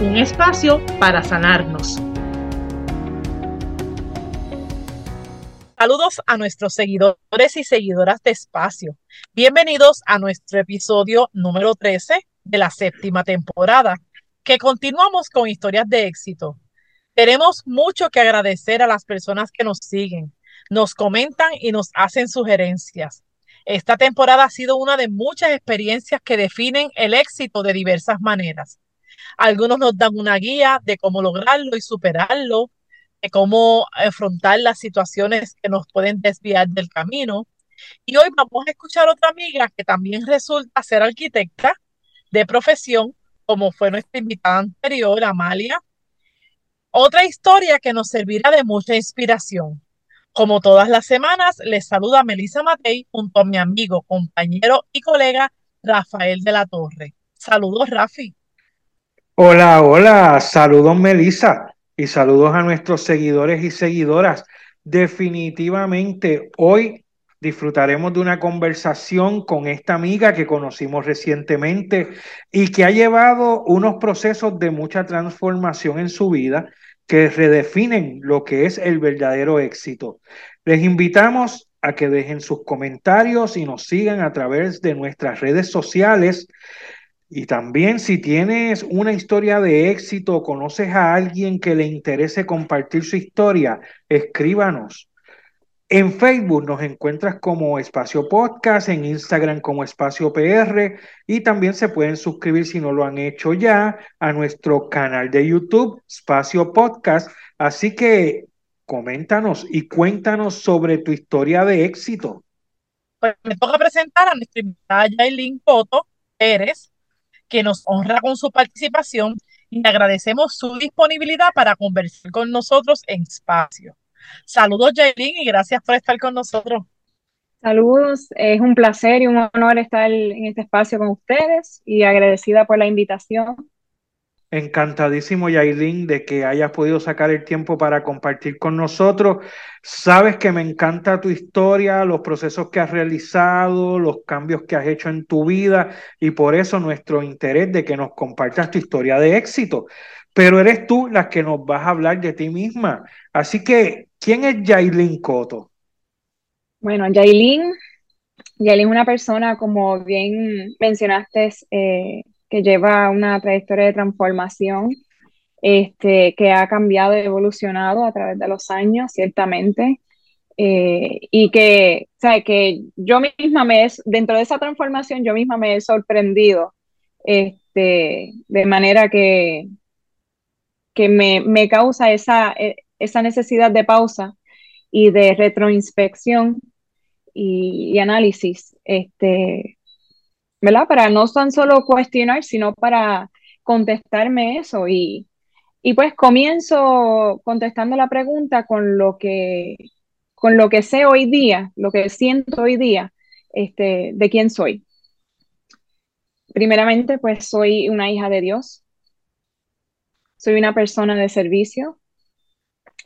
Un espacio para sanarnos. Saludos a nuestros seguidores y seguidoras de Espacio. Bienvenidos a nuestro episodio número 13 de la séptima temporada, que continuamos con historias de éxito. Tenemos mucho que agradecer a las personas que nos siguen, nos comentan y nos hacen sugerencias. Esta temporada ha sido una de muchas experiencias que definen el éxito de diversas maneras. Algunos nos dan una guía de cómo lograrlo y superarlo, de cómo afrontar las situaciones que nos pueden desviar del camino. Y hoy vamos a escuchar otra amiga que también resulta ser arquitecta de profesión, como fue nuestra invitada anterior, Amalia. Otra historia que nos servirá de mucha inspiración. Como todas las semanas, les saluda Melissa Matei junto a mi amigo, compañero y colega Rafael de la Torre. Saludos, Rafi. Hola, hola, saludos, Melissa y saludos a nuestros seguidores y seguidoras. Definitivamente hoy disfrutaremos de una conversación con esta amiga que conocimos recientemente y que ha llevado unos procesos de mucha transformación en su vida que redefinen lo que es el verdadero éxito. Les invitamos a que dejen sus comentarios y nos sigan a través de nuestras redes sociales y también si tienes una historia de éxito, conoces a alguien que le interese compartir su historia, escríbanos. En Facebook nos encuentras como Espacio Podcast, en Instagram como Espacio PR y también se pueden suscribir si no lo han hecho ya a nuestro canal de YouTube, Espacio Podcast. Así que coméntanos y cuéntanos sobre tu historia de éxito. Pues me toca presentar a nuestra invitada Yailin Coto Pérez, que nos honra con su participación y agradecemos su disponibilidad para conversar con nosotros en espacio. Saludos, Jailin, y gracias por estar con nosotros. Saludos, es un placer y un honor estar en este espacio con ustedes y agradecida por la invitación. Encantadísimo, Yailin, de que hayas podido sacar el tiempo para compartir con nosotros. Sabes que me encanta tu historia, los procesos que has realizado, los cambios que has hecho en tu vida y por eso nuestro interés de que nos compartas tu historia de éxito. Pero eres tú la que nos vas a hablar de ti misma. Así que, ¿quién es Yailin Coto? Bueno, Yailin, Yailin es una persona, como bien mencionaste, eh, que lleva una trayectoria de transformación este, que ha cambiado y evolucionado a través de los años, ciertamente. Eh, y que, ¿sabe? que yo misma me, dentro de esa transformación, yo misma me he sorprendido este, de manera que, que me, me causa esa, e, esa necesidad de pausa y de retroinspección y, y análisis este, ¿verdad? Para no tan solo cuestionar, sino para contestarme eso. Y, y pues comienzo contestando la pregunta con lo que, con lo que sé hoy día, lo que siento hoy día, este, de quién soy. Primeramente, pues soy una hija de Dios. Soy una persona de servicio.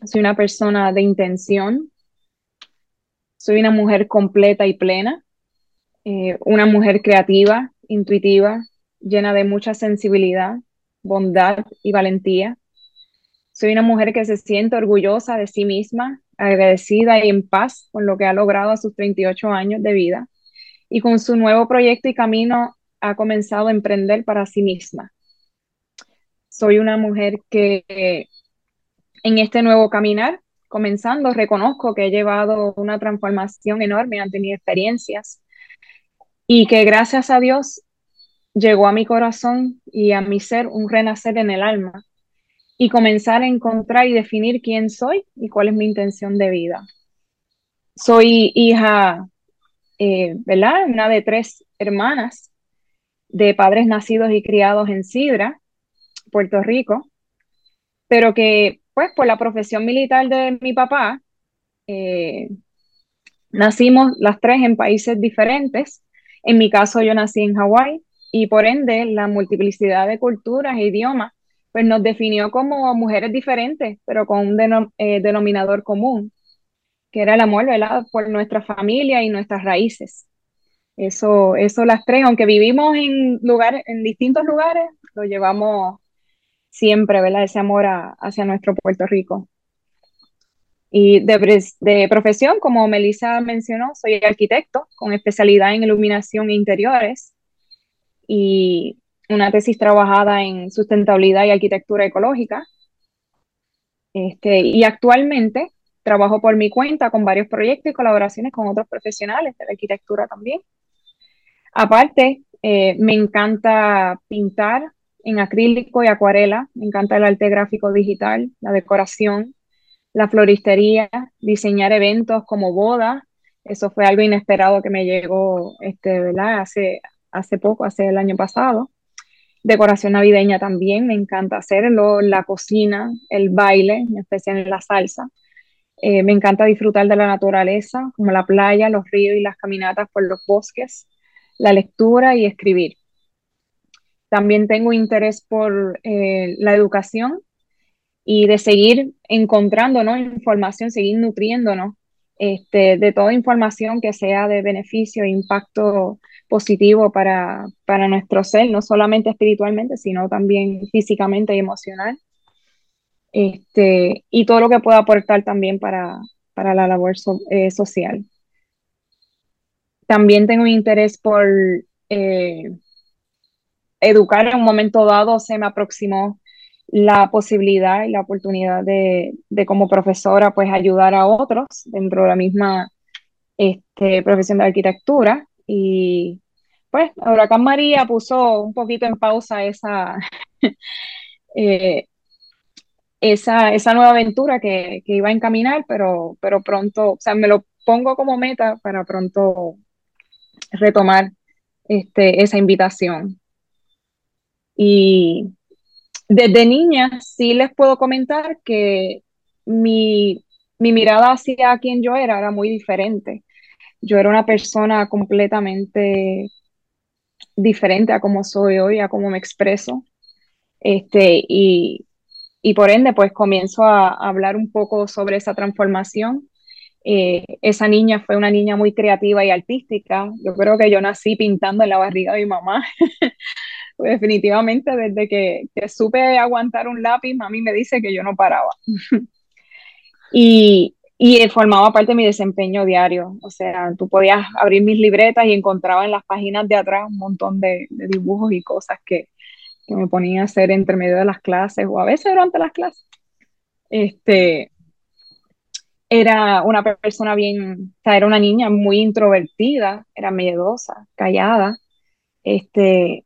Soy una persona de intención. Soy una mujer completa y plena. Eh, una mujer creativa, intuitiva, llena de mucha sensibilidad, bondad y valentía. Soy una mujer que se siente orgullosa de sí misma, agradecida y en paz con lo que ha logrado a sus 38 años de vida y con su nuevo proyecto y camino ha comenzado a emprender para sí misma. Soy una mujer que en este nuevo caminar, comenzando, reconozco que he llevado una transformación enorme ante mis experiencias y que gracias a Dios llegó a mi corazón y a mi ser un renacer en el alma y comenzar a encontrar y definir quién soy y cuál es mi intención de vida. Soy hija, eh, ¿verdad? Una de tres hermanas de padres nacidos y criados en Sidra, Puerto Rico. pero que pues por la profesión militar de mi papá, eh, nacimos las tres en países diferentes. En mi caso yo nací en Hawái y por ende la multiplicidad de culturas e idiomas pues nos definió como mujeres diferentes, pero con un eh, denominador común, que era el amor, ¿verdad? Por nuestra familia y nuestras raíces. Eso, eso las tres, aunque vivimos en lugares, en distintos lugares, lo llevamos siempre, ¿verdad? Ese amor hacia nuestro Puerto Rico. Y de, profesión, como Melissa mencionó, soy arquitecto con especialidad en iluminación e interiores y una tesis trabajada en sustentabilidad y arquitectura ecológica. Este, y actualmente trabajo por mi cuenta con varios proyectos y colaboraciones con otros profesionales de la arquitectura también. Aparte, eh, me encanta pintar en acrílico y acuarela, me encanta el arte gráfico digital, la decoración, la floristería, diseñar eventos como bodas. Eso fue algo inesperado que me llegó este, ¿verdad? Hace, hace poco, hace el año pasado. Decoración navideña también, me encanta hacerlo, la cocina, el baile, en especial en la salsa. Eh, me encanta disfrutar de la naturaleza, como la playa, los ríos y las caminatas por los bosques, la lectura y escribir. También tengo interés por eh, la educación y de seguir encontrando información, seguir nutriéndonos este, de toda información que sea de beneficio e impacto positivo para, para nuestro ser, no solamente espiritualmente, sino también físicamente y emocional. Este, y todo lo que pueda aportar también para, para la labor eh, social. También tengo interés por eh, educar en un momento dado, se me aproximó la posibilidad y la oportunidad de, como profesora pues ayudar a otros dentro de la misma este, profesión de arquitectura y pues Huracán María puso un poquito en pausa esa, eh, esa, esa, nueva aventura que, iba a encaminar, pero, pero pronto, o sea, me lo pongo como meta para pronto retomar este, esa invitación. Y desde niña sí les puedo comentar que mi, mirada hacia quien yo era era muy diferente. Yo era una persona completamente diferente a cómo soy hoy, a cómo me expreso. Este, y, por ende, pues comienzo a, hablar un poco sobre esa transformación. Eh, esa niña fue una niña muy creativa y artística. Yo creo que yo nací pintando en la barriga de mi mamá. Pues definitivamente desde que, supe aguantar un lápiz, mami me dice que yo no paraba. y, y formaba parte de mi desempeño diario. O sea, tú podías abrir mis libretas y encontraba en las páginas de atrás un montón de, dibujos y cosas que, que, me ponía a hacer entre medio de las clases o a veces durante las clases. Este, era una persona bien, o sea, era una niña muy introvertida, era miedosa, callada. Este,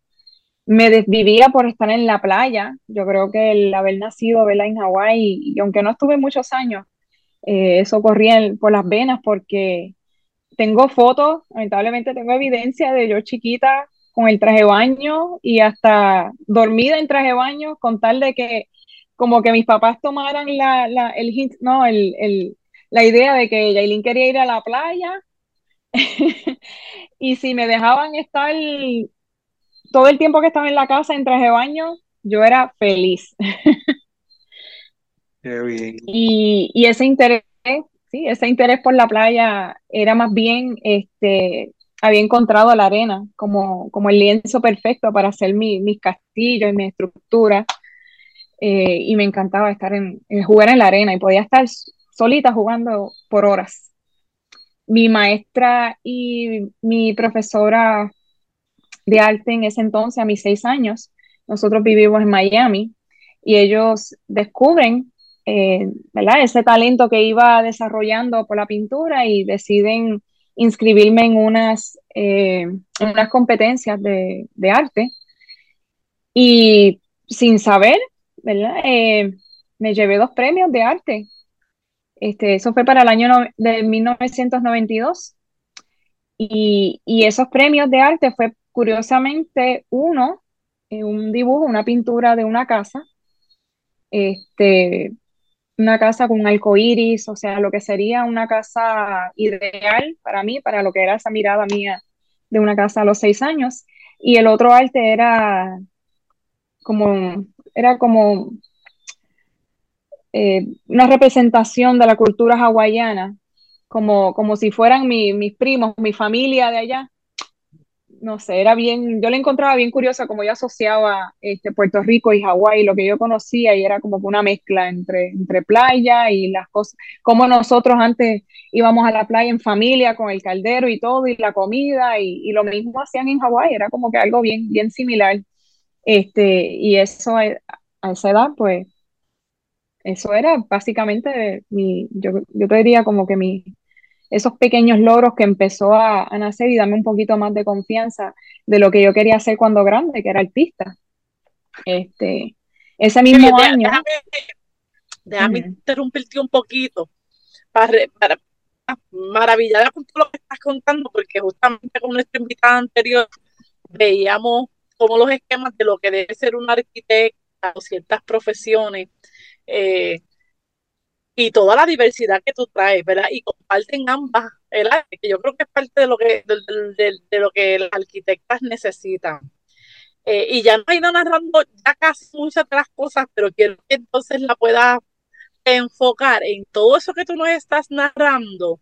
me desvivía por estar en la playa. Yo creo que el haber nacido en Hawái, y aunque no estuve muchos años, eh, eso corría por las venas porque tengo fotos, lamentablemente tengo evidencia de yo chiquita con el traje de baño y hasta dormida en traje de baño con tal de que como que mis papás tomaran la, el hint, no, el, la idea de que Yailin quería ir a la playa y si me dejaban estar todo el tiempo que estaba en la casa en traje de baño, yo era feliz. Qué bien. Y, y, ese interés, sí, ese interés por la playa era más bien, este, había encontrado la arena como, como el lienzo perfecto para hacer mi, mis castillos y mi estructura. Eh, y me encantaba estar en, jugar en la arena y podía estar solita jugando por horas. Mi maestra y mi profesora de arte en ese entonces, a mis seis años. Nosotros vivimos en Miami y ellos descubren eh, ese talento que iba desarrollando por la pintura y deciden inscribirme en unas, eh, unas competencias de, arte. Y sin saber, ¿verdad? Eh, me llevé dos premios de arte. Este, eso fue para el año de 1992. Y, y, esos premios de arte fue curiosamente uno, un dibujo, una pintura de una casa, este, una casa con iris, o sea, lo que sería una casa ideal para mí, para lo que era esa mirada mía de una casa a los seis años. Y el otro arte era como, era como eh, una representación de la cultura hawaiana, como, como si fueran mis primos, mi familia de allá. No sé, era bien, yo la encontraba bien curiosa como yo asociaba este, Puerto Rico y Hawái, lo que yo conocía y era como una mezcla entre, entre playa y las cosas, como nosotros antes íbamos a la playa en familia con el caldero y todo y la comida y, y lo mismo hacían en Hawái, era como que algo bien, bien similar. Este, y eso a, esa edad, pues, eso era básicamente mi, yo, yo te diría como que mi, esos pequeños logros que empezó a, nacer y darme un poquito más de confianza de lo que yo quería hacer cuando grande, que era artista. Este, ese mismo año. Déjame, interrumpirte un poquito para, para maravillar con todo lo que estás contando, porque justamente con nuestra invitada anterior veíamos como los esquemas de lo que debe ser un arquitecta o ciertas profesiones eh, y toda la diversidad que tú traes, ¿verdad? Y comparten ambas el arte, que yo creo que es parte de lo que, de, lo que las arquitectas necesitan. Eh, y ya no he ido narrando ya casi muchas de las cosas, pero quiero que entonces la puedas enfocar en todo eso que tú nos estás narrando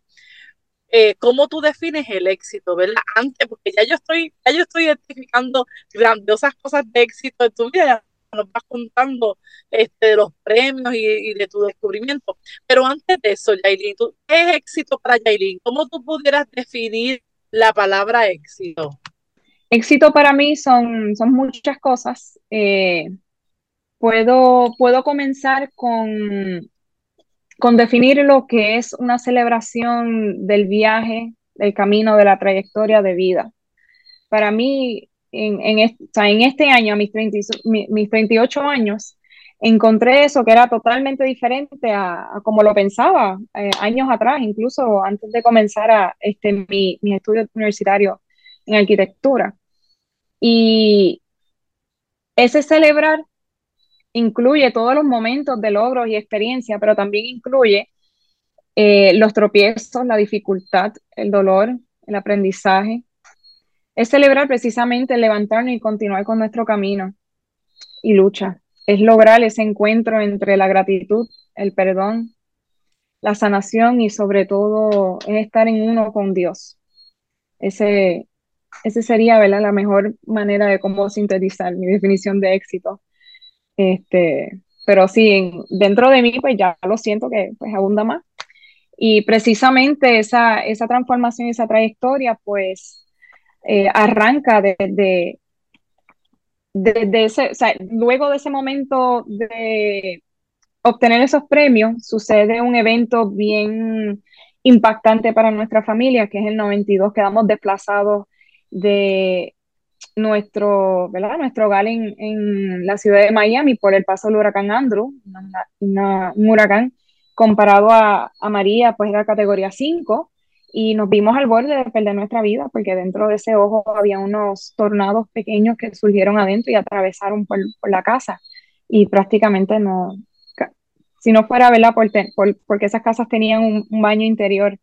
eh, cómo tú defines el éxito, ¿verdad? Antes, porque ya yo estoy, ya yo estoy identificando grandiosas cosas de éxito de tu vida, nos vas contando este, los premios y, de tu descubrimiento. Pero antes de eso, Yailin, ¿qué es éxito para Yailin? ¿Cómo tú pudieras definir la palabra éxito? Éxito para mí son, son muchas cosas. Eh, puedo, puedo comenzar con con definir lo que es una celebración del viaje, del camino, de la trayectoria de vida. Para mí, en, en, este, año, a mis, 30, mis 38 años, encontré eso que era totalmente diferente a, como lo pensaba eh, años atrás, incluso antes de comenzar a, este, mi, mis estudios universitarios en arquitectura. Y ese celebrar incluye todos los momentos de logros y experiencia, pero también incluye eh, los tropiezos, la dificultad, el dolor, el aprendizaje. Es celebrar precisamente levantarnos y continuar con nuestro camino y lucha. Es lograr ese encuentro entre la gratitud, el perdón, la sanación y sobre todo es estar en uno con Dios. Ese, ese sería ¿verdad? la mejor manera de cómo sintetizar mi definición de éxito. Este, pero sí, dentro de mí, pues ya lo siento que pues abunda más. Y precisamente esa, esa transformación, esa trayectoria, pues eh, arranca desde de, ese, o sea, luego de ese momento de obtener esos premios, sucede un evento bien impactante para nuestra familia, que es el 92, quedamos desplazados de nuestro, nuestro hogar en, en, la ciudad de Miami por el paso del huracán Andrew, un huracán comparado a, a, María, pues era categoría 5, y nos vimos al borde de perder nuestra vida, porque dentro de ese ojo había unos tornados pequeños que surgieron adentro y atravesaron por, por la casa, y prácticamente no, si no fuera, ¿verdad? Por, por, porque esas casas tenían un, un baño interior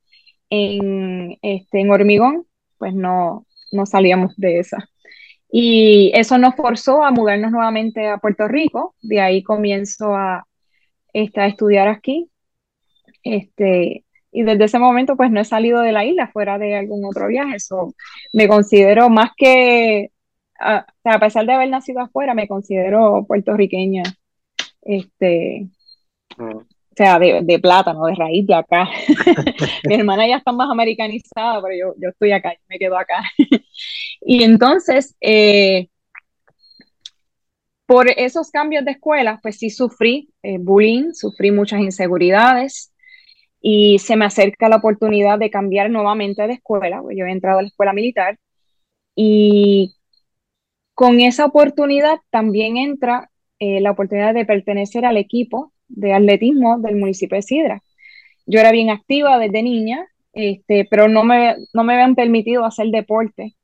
en, este, en hormigón, pues no, no salíamos de esa. Y eso nos forzó a mudarnos nuevamente a Puerto Rico. De ahí comienzo a, este, a estudiar aquí. Este, y desde ese momento pues no he salido de la isla fuera de algún otro viaje. So, me considero más que, a, a, pesar de haber nacido afuera, me considero puertorriqueña. Este, mm. O sea, de, de plátano, de raíz de acá. Mi hermana ya está más americanizada, pero yo, yo estoy acá, me quedo acá. Y entonces, eh, por esos cambios de escuela, pues sí sufrí eh, bullying, sufrí muchas inseguridades y se me acerca la oportunidad de cambiar nuevamente de escuela. Pues yo he entrado a la escuela militar y con esa oportunidad también entra eh, la oportunidad de pertenecer al equipo de atletismo del municipio de Sidra. Yo era bien activa desde niña, este, pero no me, no me habían permitido hacer deporte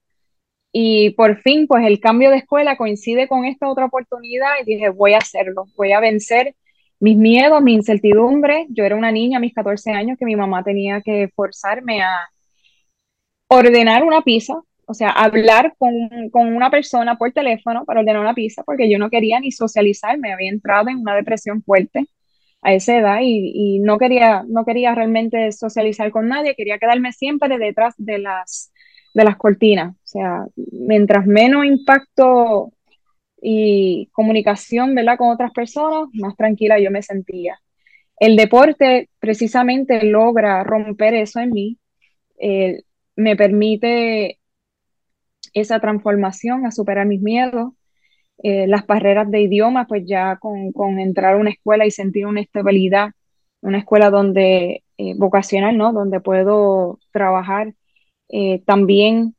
y por fin, pues el cambio de escuela coincide con esta otra oportunidad y dije, voy a hacerlo, voy a vencer mis miedos, mi incertidumbre. Yo era una niña a mis 14 años que mi mamá tenía que forzarme a ordenar una pizza, o sea, hablar con, con, una persona por teléfono para ordenar una pizza, porque yo no quería ni socializar, me había entrado en una depresión fuerte a esa edad y, y, no, quería, no quería realmente socializar con nadie, quería quedarme siempre detrás de las, de las cortinas. O sea, mientras menos impacto y comunicación ¿verdad? con otras personas, más tranquila yo me sentía. El deporte precisamente logra romper eso en mí, eh, me permite esa transformación, a superar mis miedos, eh, las barreras de idioma, pues ya con, con, entrar a una escuela y sentir una estabilidad, una escuela donde eh, vocacional, ¿no? Donde puedo trabajar también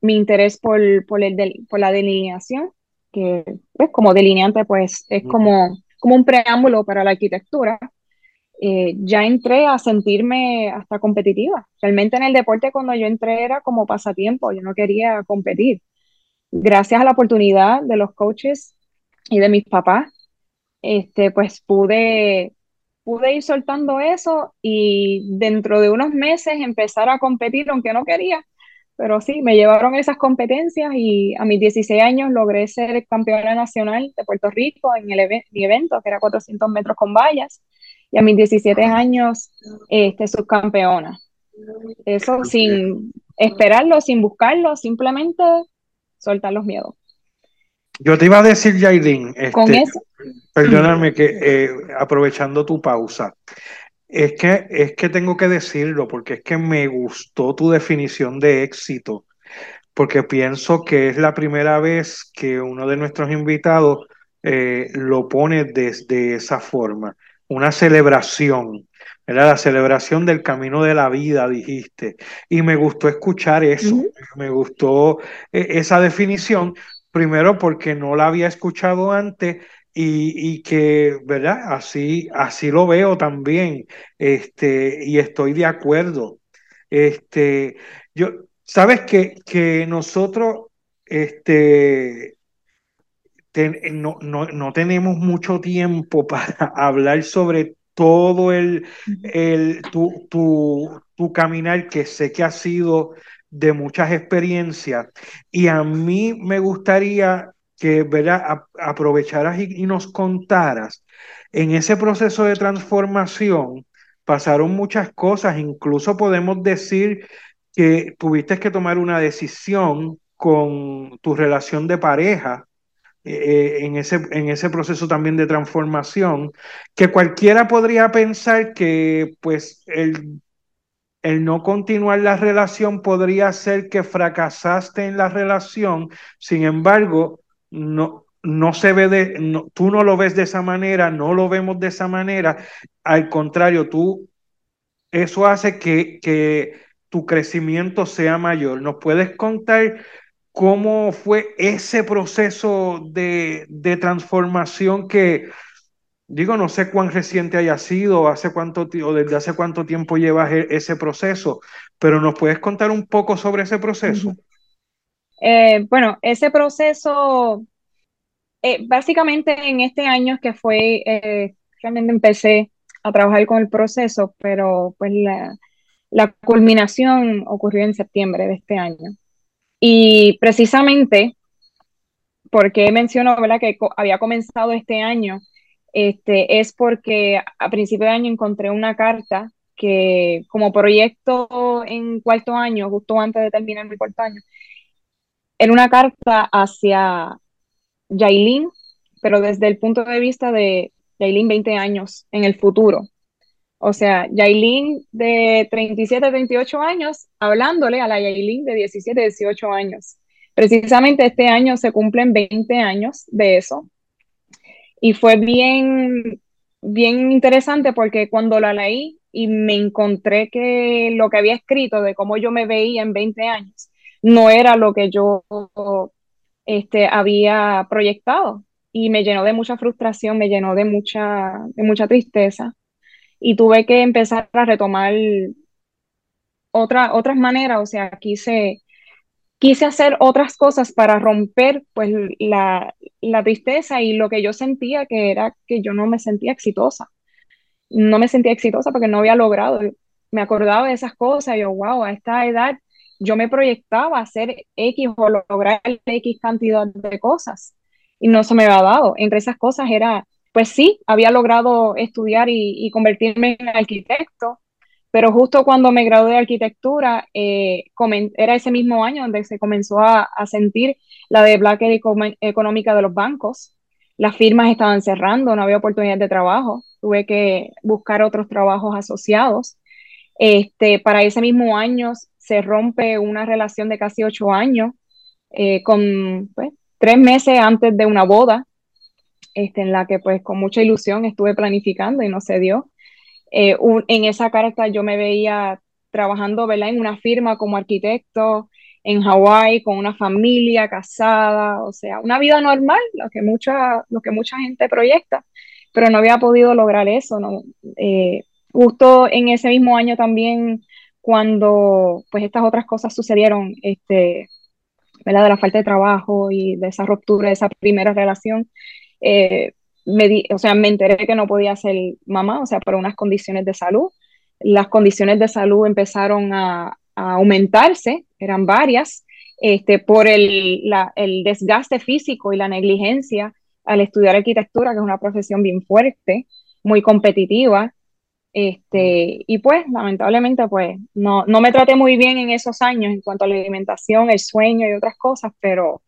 mi interés por, por, el por la delineación, que pues, como delineante pues es como, como un preámbulo para la arquitectura, eh, ya entré a sentirme hasta competitiva. Realmente en el deporte cuando yo entré era como pasatiempo, yo no quería competir. Gracias a la oportunidad de los coaches y de mis papás, este, pues pude, pude ir soltando eso y dentro de unos meses empezar a competir aunque no quería pero sí, me llevaron esas competencias y a mis 16 años logré ser campeona nacional de Puerto Rico en el mi evento, que era 400 metros con vallas, y a mis 17 años este, subcampeona. Eso sin esperarlo, sin buscarlo, simplemente soltar los miedos. Yo te iba a decir, Yailin, este, perdóname que eh, aprovechando tu pausa, es que, es que tengo que decirlo, porque es que me gustó tu definición de éxito, porque pienso que es la primera vez que uno de nuestros invitados eh, lo pone desde esa forma, una celebración, era la celebración del camino de la vida, dijiste, y me gustó escuchar eso, me gustó eh, esa definición, primero porque no la había escuchado antes y, que, ¿verdad? Así, así lo veo también, este, y estoy de acuerdo. Este, yo, sabes que, que nosotros, este, no, no, no, tenemos mucho tiempo para hablar sobre todo el, el tu, tu, tu caminar, que sé que ha sido de muchas experiencias, y a mí me gustaría que ¿verdad? aprovecharas y, nos contaras. En ese proceso de transformación pasaron muchas cosas, incluso podemos decir que tuviste que tomar una decisión con tu relación de pareja, eh, eh, en, ese, en ese proceso también de transformación, que cualquiera podría pensar que pues el, el no continuar la relación podría ser que fracasaste en la relación, sin embargo, no, no se ve de, tú no lo ves de esa manera, no lo vemos de esa manera, al contrario, tú, eso hace que, que tu crecimiento sea mayor. ¿Nos puedes contar cómo fue ese proceso de, de transformación que, digo, no sé cuán reciente haya sido, hace cuánto o desde hace cuánto tiempo llevas e, ese proceso, pero nos puedes contar un poco sobre ese proceso. Eh, bueno, ese proceso, eh, básicamente en este año que fue, eh, realmente empecé a trabajar con el proceso, pero pues la, culminación ocurrió en septiembre de este año. Y precisamente, porque menciono ¿verdad? que había comenzado este año, este, es porque a principio de año encontré una carta que como proyecto en cuarto año, justo antes de terminar mi cuarto año, era una carta hacia Yailin, pero desde el punto de vista de Yailin 20 años en el futuro. O sea, Yailin de 37, 28 años, hablándole a la Yailin de 17, 18 años. Precisamente este año se cumplen 20 años de eso. Y fue bien, bien interesante porque cuando la leí y me encontré que lo que había escrito de cómo yo me veía en 20 años, no era lo que yo este, había proyectado y me llenó de mucha frustración, me llenó de mucha, de mucha tristeza y tuve que empezar a retomar otra, otras maneras, o sea, quise, quise hacer otras cosas para romper pues la, la tristeza y lo que yo sentía que era que yo no me sentía exitosa. No me sentía exitosa porque no había logrado. Me acordaba de esas cosas yo, wow, a esta edad yo me proyectaba hacer X o lograr X cantidad de cosas y no se me había dado. Entre esas cosas era, pues sí, había logrado estudiar y, convertirme en arquitecto, pero justo cuando me gradué de arquitectura, eh, era ese mismo año donde se comenzó a, sentir la de Black económica de los bancos. Las firmas estaban cerrando, no había oportunidad de trabajo, tuve que buscar otros trabajos asociados. Este, para ese mismo año se rompe una relación de casi ocho años, eh, con pues, tres meses antes de una boda, este, en la que pues con mucha ilusión estuve planificando y no se dio. Eh, en esa carta yo me veía trabajando ¿verdad? en una firma como arquitecto en Hawái con una familia casada, o sea, una vida normal, lo que mucha, lo que mucha gente proyecta, pero no había podido lograr eso. ¿no? Eh, justo en ese mismo año también cuando pues estas otras cosas sucedieron, este, ¿verdad? de la falta de trabajo y de esa ruptura, de esa primera relación, eh, me o sea, me enteré que no podía ser mamá, o sea, por unas condiciones de salud. Las condiciones de salud empezaron a, aumentarse, eran varias, este, por el, la, el desgaste físico y la negligencia al estudiar arquitectura, que es una profesión bien fuerte, muy competitiva, este, y pues, lamentablemente, pues, no, no me traté muy bien en esos años en cuanto a la alimentación, el sueño y otras cosas, pero,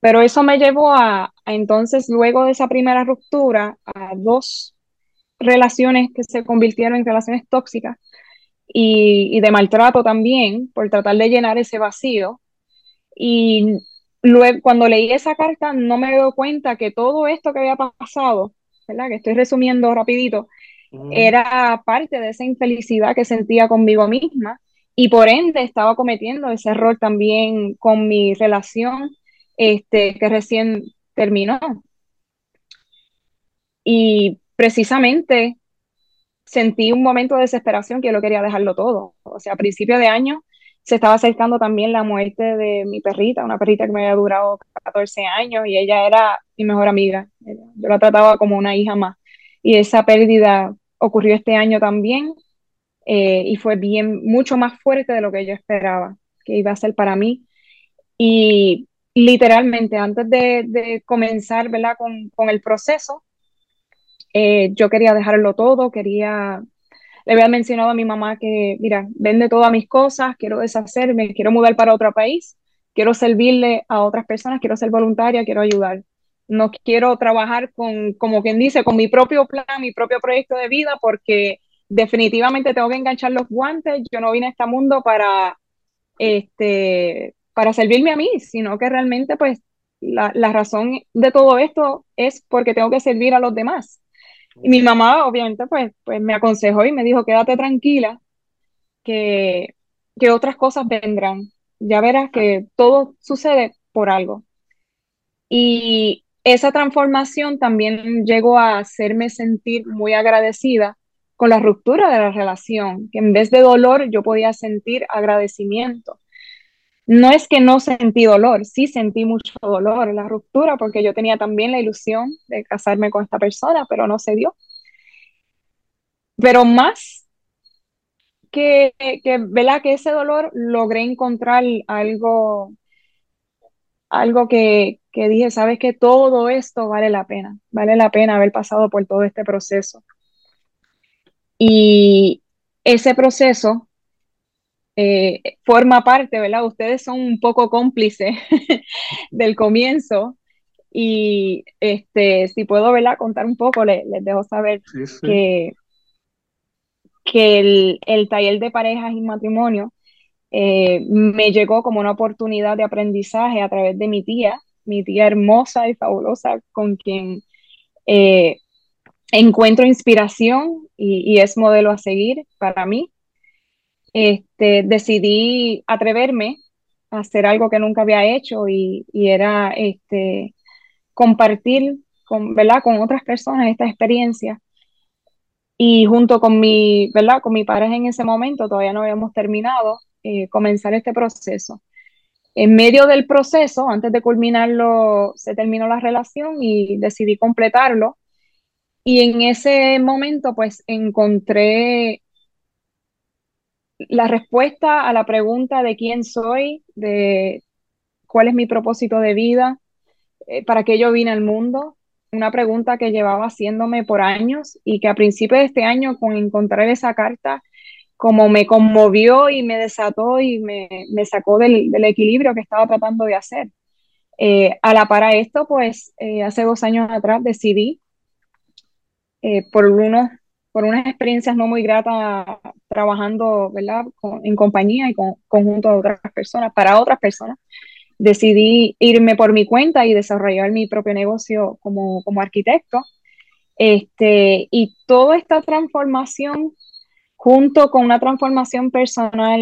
pero eso me llevó a, entonces, luego de esa primera ruptura, a dos relaciones que se convirtieron en relaciones tóxicas y, y de maltrato también, por tratar de llenar ese vacío. Y luego, cuando leí esa carta, no me doy cuenta que todo esto que había pasado, ¿verdad? Que estoy resumiendo rapidito, era parte de esa infelicidad que sentía conmigo misma y por ende estaba cometiendo ese error también con mi relación este, que recién terminó. Y precisamente sentí un momento de desesperación que yo lo quería dejarlo todo. O sea, a principio de año se estaba acercando también la muerte de mi perrita, una perrita que me había durado 14 años y ella era mi mejor amiga. Yo la trataba como una hija más. Y esa pérdida ocurrió este año también eh, y fue bien, mucho más fuerte de lo que yo esperaba que iba a ser para mí. Y literalmente, antes de, comenzar ¿verdad? Con, con el proceso, eh, yo quería dejarlo todo, quería, le había mencionado a mi mamá que, mira, vende todas mis cosas, quiero deshacerme, quiero mudar para otro país, quiero servirle a otras personas, quiero ser voluntaria, quiero ayudar no quiero trabajar con, como quien dice, con mi propio plan, mi propio proyecto de vida, porque definitivamente tengo que enganchar los guantes. Yo no vine a este mundo para, este, para servirme a mí, sino que realmente, pues, la, razón de todo esto es porque tengo que servir a los demás. Y mi mamá, obviamente, pues, pues me aconsejó y me dijo, quédate tranquila, que, que otras cosas vendrán. Ya verás que todo sucede por algo. Y esa transformación también llegó a hacerme sentir muy agradecida con la ruptura de la relación, que en vez de dolor yo podía sentir agradecimiento. No es que no sentí dolor, sí sentí mucho dolor en la ruptura porque yo tenía también la ilusión de casarme con esta persona, pero no se dio. Pero más que, que, ¿verdad? que ese dolor logré encontrar algo algo que, dije, sabes que todo esto vale la pena, vale la pena haber pasado por todo este proceso. Y ese proceso eh, forma parte, ¿verdad? Ustedes son un poco cómplices del comienzo y este, si puedo, ¿verdad? Contar un poco, les, dejo saber que, que el, el, taller de parejas y matrimonio eh, me llegó como una oportunidad de aprendizaje a través de mi tía, mi tía hermosa y fabulosa, con quien eh, encuentro inspiración y, es modelo a seguir para mí. Este, decidí atreverme a hacer algo que nunca había hecho y, era este, compartir con, ¿verdad? con otras personas esta experiencia. Y junto con mi, ¿verdad? con mi pareja en ese momento, todavía no habíamos terminado, eh, comenzar este proceso. En medio del proceso, antes de culminarlo, se terminó la relación y decidí completarlo. Y en ese momento, pues encontré la respuesta a la pregunta de quién soy, de cuál es mi propósito de vida, eh, para qué yo vine al mundo. Una pregunta que llevaba haciéndome por años y que a principios de este año, con encontrar esa carta, como me conmovió y me desató y me, sacó del, equilibrio que estaba tratando de hacer. Eh, a la para esto, pues eh, hace dos años atrás decidí, por unos por unas experiencias no muy gratas trabajando, ¿verdad? en compañía y con, conjunto de otras personas, para otras personas, decidí irme por mi cuenta y desarrollar mi propio negocio como, como arquitecto. Este, y toda esta transformación, junto con una transformación personal,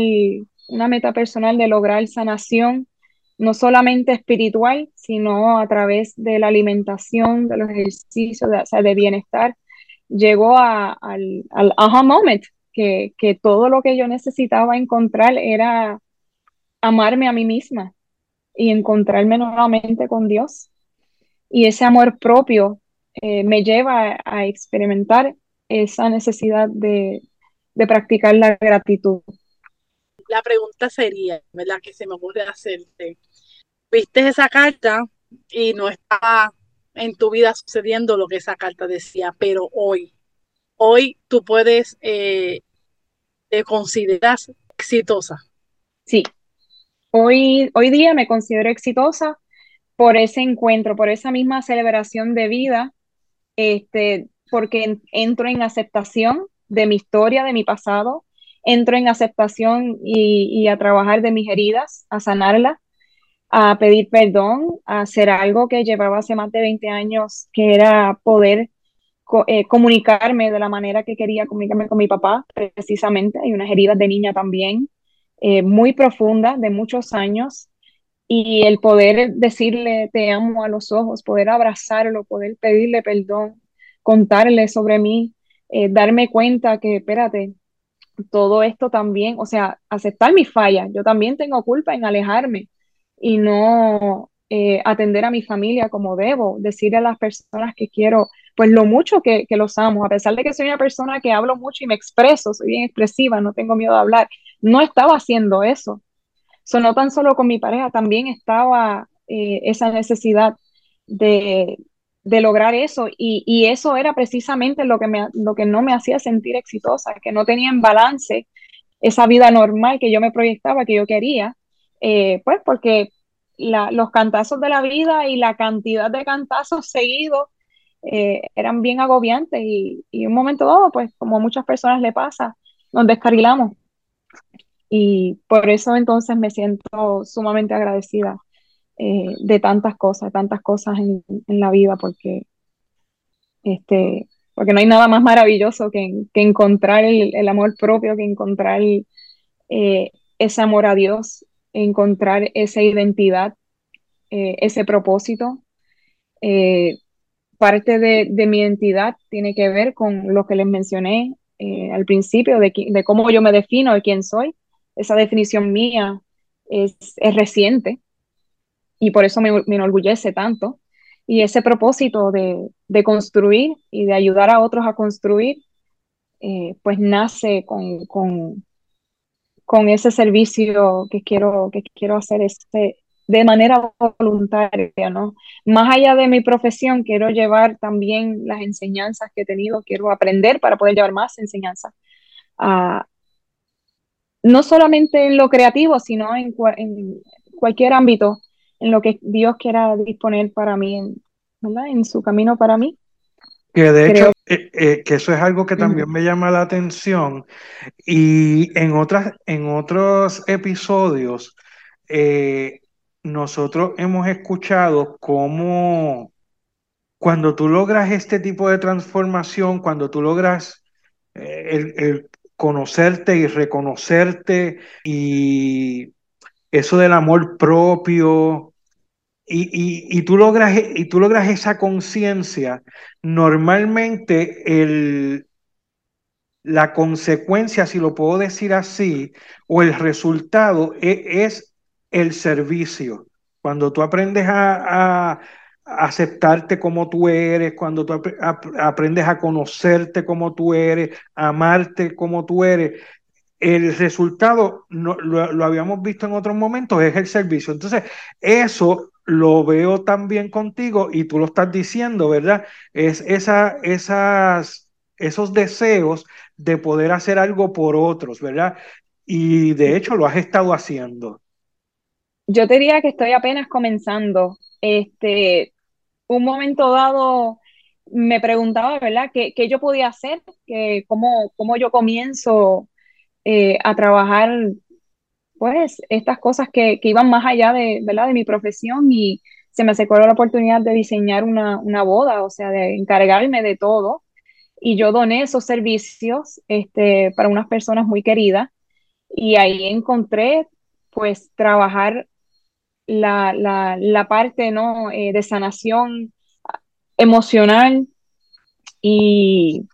una meta personal de lograr sanación, no solamente espiritual, sino a través de la alimentación, de los ejercicios, de, bienestar, llegó al, al aha moment, que, que todo lo que yo necesitaba encontrar era amarme a mí misma y encontrarme nuevamente con Dios. Y ese amor propio eh, me lleva a, experimentar esa necesidad de, de, practicar la gratitud. La pregunta sería, ¿verdad? Que se me ocurre hacerte. Viste esa carta y no estaba en tu vida sucediendo lo que esa carta decía, pero hoy, hoy tú puedes, eh, te consideras exitosa. Sí, hoy, hoy día me considero exitosa por ese encuentro, por esa misma celebración de vida, este, porque entro en aceptación de mi historia, de mi pasado, entro en aceptación y, a trabajar de mis heridas, a sanarlas, a pedir perdón, a hacer algo que llevaba hace más de 20 años, que era poder eh, comunicarme de la manera que quería comunicarme con mi papá, precisamente. Hay unas heridas de niña también, eh, muy profundas, de muchos años. Y el poder decirle te amo a los ojos, poder abrazarlo, poder pedirle perdón, contarle sobre mí, eh, darme cuenta que, espérate, todo esto también, o sea, aceptar mi falla, yo también tengo culpa en alejarme y no eh, atender a mi familia como debo, decirle a las personas que quiero, pues lo mucho que, los amo, a pesar de que soy una persona que hablo mucho y me expreso, soy bien expresiva, no tengo miedo de hablar, no estaba haciendo eso. So, no tan solo con mi pareja, también estaba eh, esa necesidad de, lograr eso y, y, eso era precisamente lo que, me, lo que no me hacía sentir exitosa, que no tenía en balance esa vida normal que yo me proyectaba, que yo quería, eh, pues porque los cantazos de la vida y la cantidad de cantazos seguidos eh, eran bien agobiantes y, y, un momento dado, pues como a muchas personas le pasa, nos descarrilamos. Y por eso entonces me siento sumamente agradecida eh, de tantas cosas, tantas cosas en, la vida, porque, este, porque no hay nada más maravilloso que, encontrar el, amor propio, que encontrar ese amor a Dios encontrar esa identidad, eh, ese propósito. Eh, parte de, mi identidad tiene que ver con lo que les mencioné eh, al principio, de, de, cómo yo me defino, de quién soy. Esa definición mía es, reciente y por eso me, enorgullece tanto. Y ese propósito de, construir y de ayudar a otros a construir, pues nace con, con ese servicio que quiero, que quiero hacer este, de manera voluntaria, ¿no? Más allá de mi profesión, quiero llevar también las enseñanzas que he tenido, quiero aprender para poder llevar más enseñanzas. no solamente en lo creativo, sino en, en, cualquier ámbito en lo que Dios quiera disponer para mí, ¿verdad? En su camino para mí. Que de hecho, eh, eh, que eso es algo que también me llama la atención. Y en, otras, en otros episodios, eh, nosotros hemos escuchado cómo cuando tú logras este tipo de transformación, cuando tú logras el conocerte y reconocerte y eso del amor propio, y, tú logras, y tú logras esa conciencia, normalmente el, la consecuencia, si lo puedo decir así, o el resultado e, es, el servicio. Cuando tú aprendes a, aceptarte como tú eres, cuando tú aprendes a conocerte como tú eres, amarte como tú eres, el resultado, no, lo, habíamos visto en otros momentos, es el servicio. Entonces, eso lo veo también contigo y tú lo estás diciendo, ¿verdad? Es esa, esas, esos deseos de poder hacer algo por otros, ¿verdad? Y de hecho lo has estado haciendo. Yo te diría que estoy apenas comenzando. Este, un momento dado me preguntaba, ¿verdad?, qué, qué yo podía hacer, que cómo, cómo yo comienzo eh, a trabajar, pues, estas cosas que, que, iban más allá de, ¿verdad? de mi profesión y se me acercó la oportunidad de diseñar una, una boda, o sea, de encargarme de todo. Y yo doné esos servicios este, para unas personas muy queridas y ahí encontré, pues, trabajar la, la, la parte, ¿no? Eh, de sanación emocional y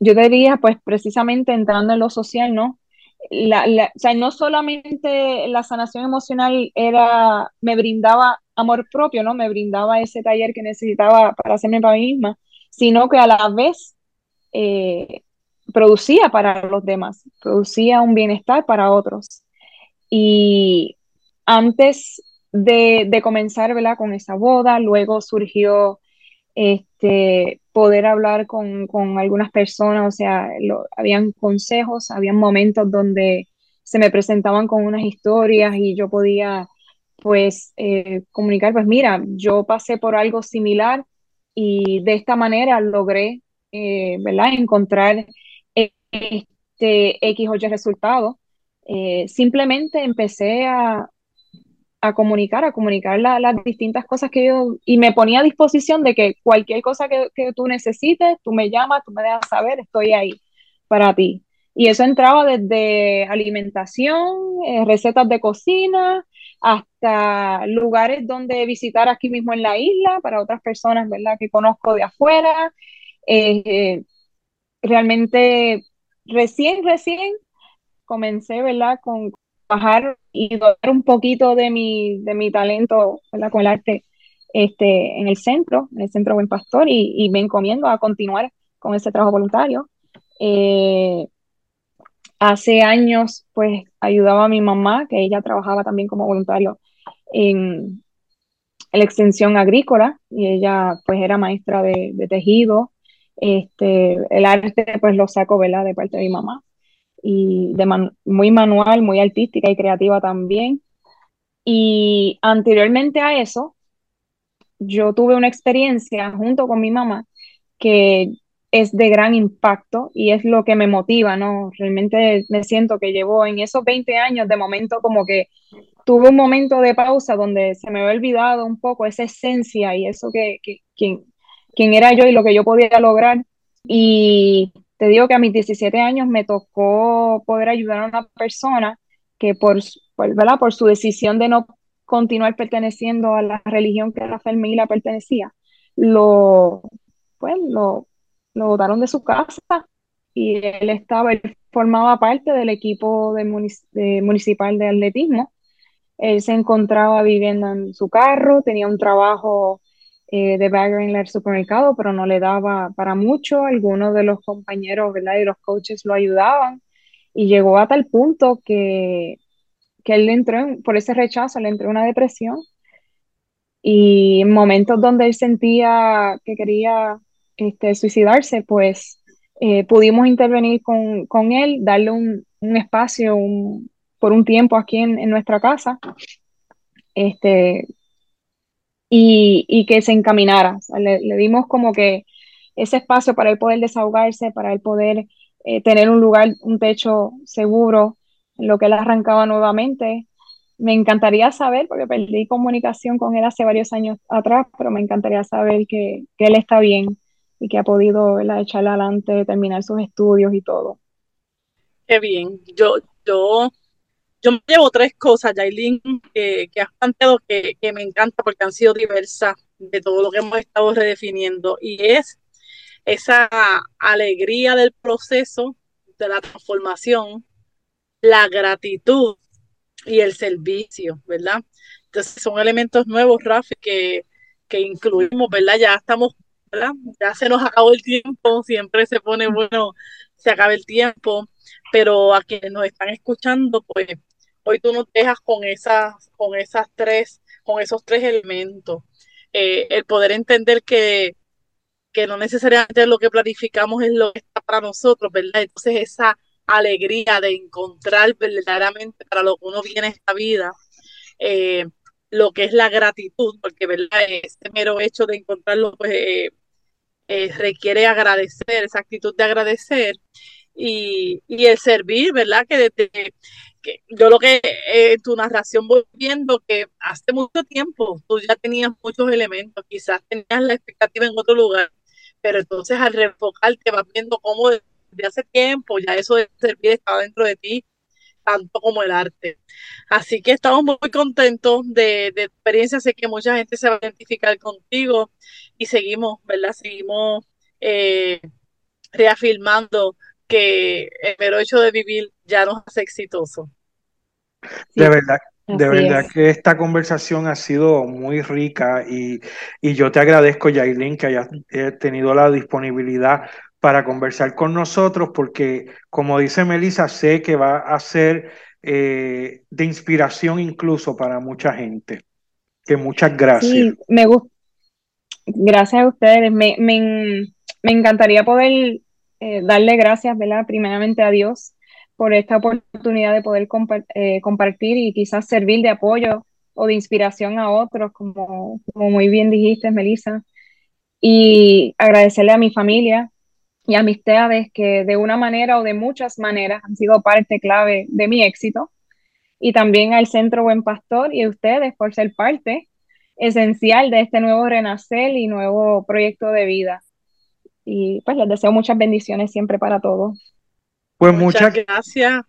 yo diría, pues precisamente entrando en lo social, ¿no? La, o sea, no solamente la sanación emocional era, me brindaba amor propio, ¿no? Me brindaba ese taller que necesitaba para hacerme para mí misma, sino que a la vez eh, producía para los demás, producía un bienestar para otros. Y antes de, de comenzar, ¿verdad? Con esa boda, luego surgió este, poder hablar con, con algunas personas, o sea, habían consejos, habían momentos donde se me presentaban con unas historias y yo podía pues eh, comunicar, pues mira, yo pasé por algo similar y de esta manera logré, eh, ¿verdad?, encontrar este X o Y resultado. Eh, simplemente empecé a, a comunicar, a comunicar las distintas cosas que yo, y me ponía a disposición de que cualquier cosa que, que, tú necesites, tú me llamas, tú me dejas saber, estoy ahí para ti. Y eso entraba desde alimentación, eh, recetas de cocina, hasta lugares donde visitar aquí mismo en la isla para otras personas, ¿verdad? Que conozco de afuera. Eh, realmente, recién, recién comencé, ¿verdad? Con, bajar y dar un poquito de mi, de mi talento con el arte este, en el centro, en el Centro Buen Pastor, y, y me encomiendo a continuar con ese trabajo voluntario. Eh, hace años, pues, ayudaba a mi mamá, que ella trabajaba también como voluntario en, la extensión agrícola, y ella, pues, era maestra de, de tejido. Este, el arte, pues, lo saco, ¿verdad?, de parte de mi mamá y muy manual, muy artística y creativa también. Y anteriormente a eso, yo tuve una experiencia junto con mi mamá que es de gran impacto y es lo que me motiva, ¿no? Realmente me siento que llevo en esos 20 años de momento como que tuve un momento de pausa donde se me había olvidado un poco esa esencia y eso que, que quién, quién era yo y lo que yo podía lograr. Y te digo que a mis 17 años me tocó poder ayudar a una persona que por, ¿verdad? por su decisión de no continuar perteneciendo a la religión que Rafael Mila pertenecía, lo, pues, lo, lo botaron de su casa y él estaba, él formaba parte del equipo de, municipal de atletismo. Él se encontraba viviendo en su carro, tenía un trabajo eh, de bagger en el supermercado, pero no le daba para mucho. Algunos de los compañeros ¿verdad? y los coaches lo ayudaban y llegó a tal punto que, que él entró, por ese rechazo, le entró una depresión y en momentos donde él sentía que quería este, suicidarse, pues eh, pudimos intervenir con, con, él, darle un, un espacio por un tiempo aquí en, en nuestra casa. Este, y, y que se encaminara. le, dimos como que ese espacio para él poder desahogarse, para él poder eh, tener un lugar, un techo seguro, en lo que él arrancaba nuevamente. Me encantaría saber, porque perdí comunicación con él hace varios años atrás, pero me encantaría saber que, que él está bien y que ha podido echarle adelante, terminar sus estudios y todo. Qué bien. Yo, yo yo me llevo tres cosas, Jailin, que, que has planteado que, que, me encanta porque han sido diversas de todo lo que hemos estado redefiniendo y es esa alegría del proceso de la transformación, la gratitud y el servicio, ¿verdad? Entonces son elementos nuevos, Rafi, que, que incluimos, ¿verdad? Ya estamos, ¿verdad? Ya se nos acabó el tiempo, siempre se pone bueno, se acaba el tiempo, pero a quienes nos están escuchando, pues hoy tú nos dejas con esas, con esas tres, con esos tres elementos. Eh, el poder entender que, que no necesariamente lo que planificamos es lo que está para nosotros, ¿verdad? Entonces esa alegría de encontrar verdaderamente para lo que uno viene esta vida, eh, lo que es la gratitud, porque ¿verdad? ese mero hecho de encontrarlo pues, eh, requiere agradecer, esa actitud de agradecer y, y el servir, ¿verdad? Que desde que yo lo que en tu narración voy viendo que hace mucho tiempo tú ya tenías muchos elementos, quizás tenías la expectativa en otro lugar, pero entonces al reenfocarte vas viendo cómo de hace tiempo, ya eso de servir estaba dentro de ti, tanto como el arte. Así que estamos muy contentos de, de experiencia, sé que mucha gente se va a identificar contigo y seguimos, ¿verdad? Seguimos eh, reafirmando que el mero hecho de vivir ya nos hace exitosos. de verdad, de verdad que esta conversación ha sido muy rica y, y yo te agradezco, Yailin, que hayas eh, tenido la disponibilidad para conversar con nosotros, porque como dice Melissa, sé que va a ser eh, de inspiración incluso para mucha gente. Que muchas gracias. Sí, me gusta. Gracias a ustedes. Me, me, me encantaría poder eh, darle gracias, ¿verdad? Primeramente a Dios por esta oportunidad de poder eh, compartir y quizás servir de apoyo o de inspiración a otros, como, como muy bien dijiste, Melissa. Y agradecerle a mi familia, y amistades que de una manera o de muchas maneras han sido parte clave de mi éxito. Y también al Centro Buen Pastor y a ustedes por ser parte esencial de este nuevo renacer y nuevo proyecto de vida. Y pues les deseo muchas bendiciones siempre para todos. Pues muchas, muchas gracias.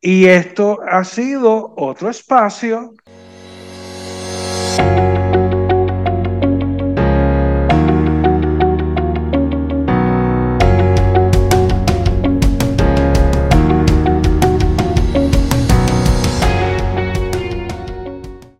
Y esto ha sido otro espacio